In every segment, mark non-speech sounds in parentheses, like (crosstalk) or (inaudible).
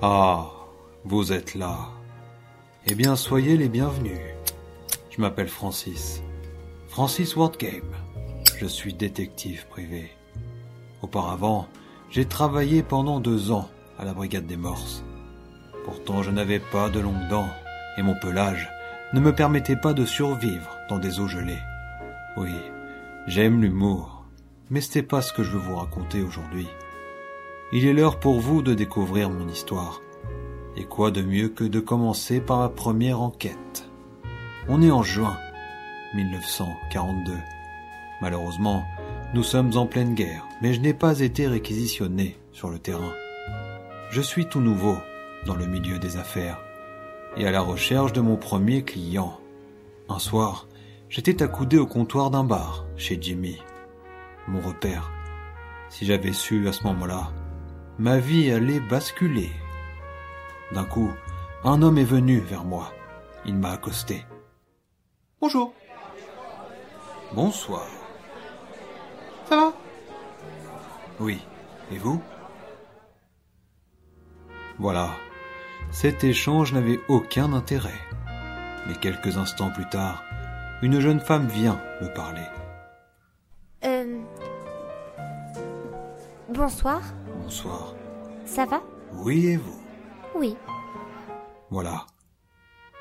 Ah, vous êtes là. Eh bien, soyez les bienvenus. Je m'appelle Francis. Francis Wardgame. Je suis détective privé. Auparavant, j'ai travaillé pendant deux ans à la brigade des morses. Pourtant, je n'avais pas de longues dents et mon pelage ne me permettait pas de survivre dans des eaux gelées. Oui, j'aime l'humour, mais ce n'est pas ce que je veux vous raconter aujourd'hui. Il est l'heure pour vous de découvrir mon histoire. Et quoi de mieux que de commencer par ma première enquête? On est en juin 1942. Malheureusement, nous sommes en pleine guerre, mais je n'ai pas été réquisitionné sur le terrain. Je suis tout nouveau dans le milieu des affaires et à la recherche de mon premier client. Un soir, j'étais accoudé au comptoir d'un bar chez Jimmy, mon repère. Si j'avais su à ce moment-là, ma vie allait basculer. D'un coup, un homme est venu vers moi. Il m'a accosté. Bonjour. Bonsoir. Ça va? Oui. Et vous? Voilà. Cet échange n'avait aucun intérêt. Mais quelques instants plus tard, une jeune femme vient me parler. Euh... Bonsoir, Bonsoir. ça va? Oui et vous? Oui. Voilà.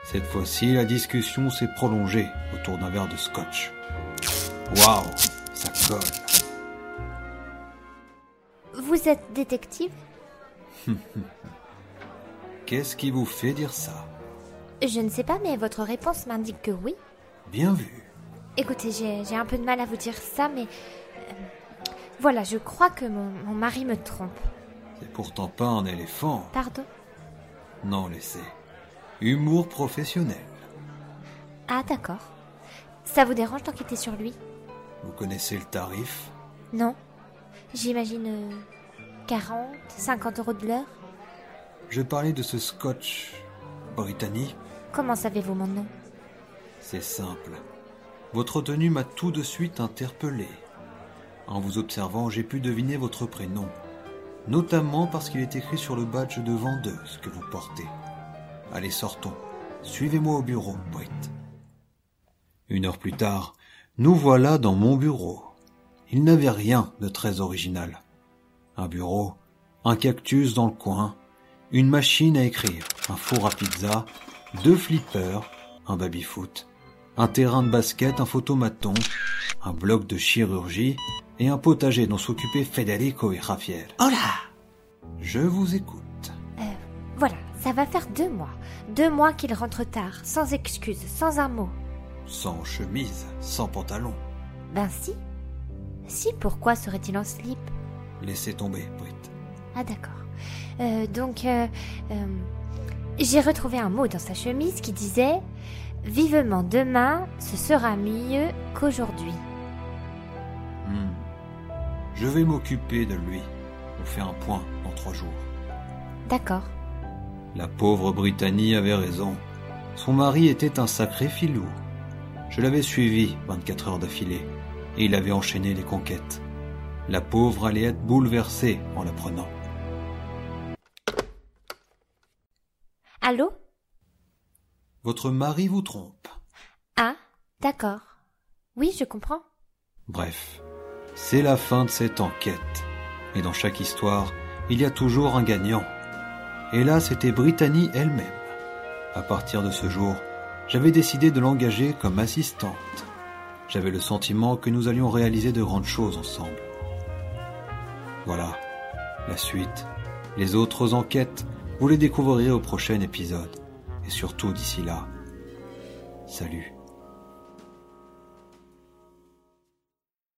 Cette fois-ci, la discussion s'est prolongée autour d'un verre de scotch. Waouh, ça colle. Vous êtes détective? (laughs) Qu'est-ce qui vous fait dire ça? Je ne sais pas, mais votre réponse m'indique que oui. Bien vu. Écoutez, j'ai j'ai un peu de mal à vous dire ça, mais... euh, voilà, je crois que mon, mon mari me trompe. C'est pourtant pas un éléphant. Pardon? Non, laissez. Humour professionnel. Ah, d'accord. Ça vous dérange d'enquêter sur lui? Vous connaissez le tarif? Non J'imagine euh, 40, 50 euros de l'heure? Je parlais de ce scotch britannique. Comment savez-vous mon nom? C'est simple. Votre tenue m'a tout de suite interpellé. En vous observant, j'ai pu deviner votre prénom, notamment parce qu'il est écrit sur le badge de vendeuse que vous portez. Allez, sortons. Suivez-moi au bureau, Brit. Une heure plus tard, nous voilà dans mon bureau. Il n'avait rien de très original. Un bureau, un cactus dans le coin, une machine à écrire, un four à pizza, deux flippers, un baby-foot, un terrain de basket, un photomaton, un bloc de chirurgie et un potager dont s'occupaient Federico et Javier. Oh là Je vous écoute. Euh, Voilà, ça va faire deux mois. Deux mois qu'il rentre tard, sans excuse, sans un mot. Sans chemise, sans pantalon. Ben si. Si, pourquoi serait-il en slip? Laissez tomber, Brit. Ah d'accord. Euh, donc, euh, euh, j'ai retrouvé un mot dans sa chemise qui disait « Vivement demain, ce sera mieux qu'aujourd'hui. Je vais m'occuper de lui. On fait un point dans trois jours. ». D'accord. La pauvre Brittany avait raison. Son mari était un sacré filou. Je l'avais suivi 24 heures d'affilée, et il avait enchaîné les conquêtes. La pauvre allait être bouleversée en l'apprenant. Allô? Votre mari vous trompe. Ah, d'accord. Oui, je comprends. Bref, c'est la fin de cette enquête. Et dans chaque histoire, il y a toujours un gagnant. Et là, c'était Brittany elle-même. À partir de ce jour, j'avais décidé de l'engager comme assistante. J'avais le sentiment que nous allions réaliser de grandes choses ensemble. Voilà, la suite, les autres enquêtes, vous les découvrirez au prochain épisode. Et surtout d'ici là, salut.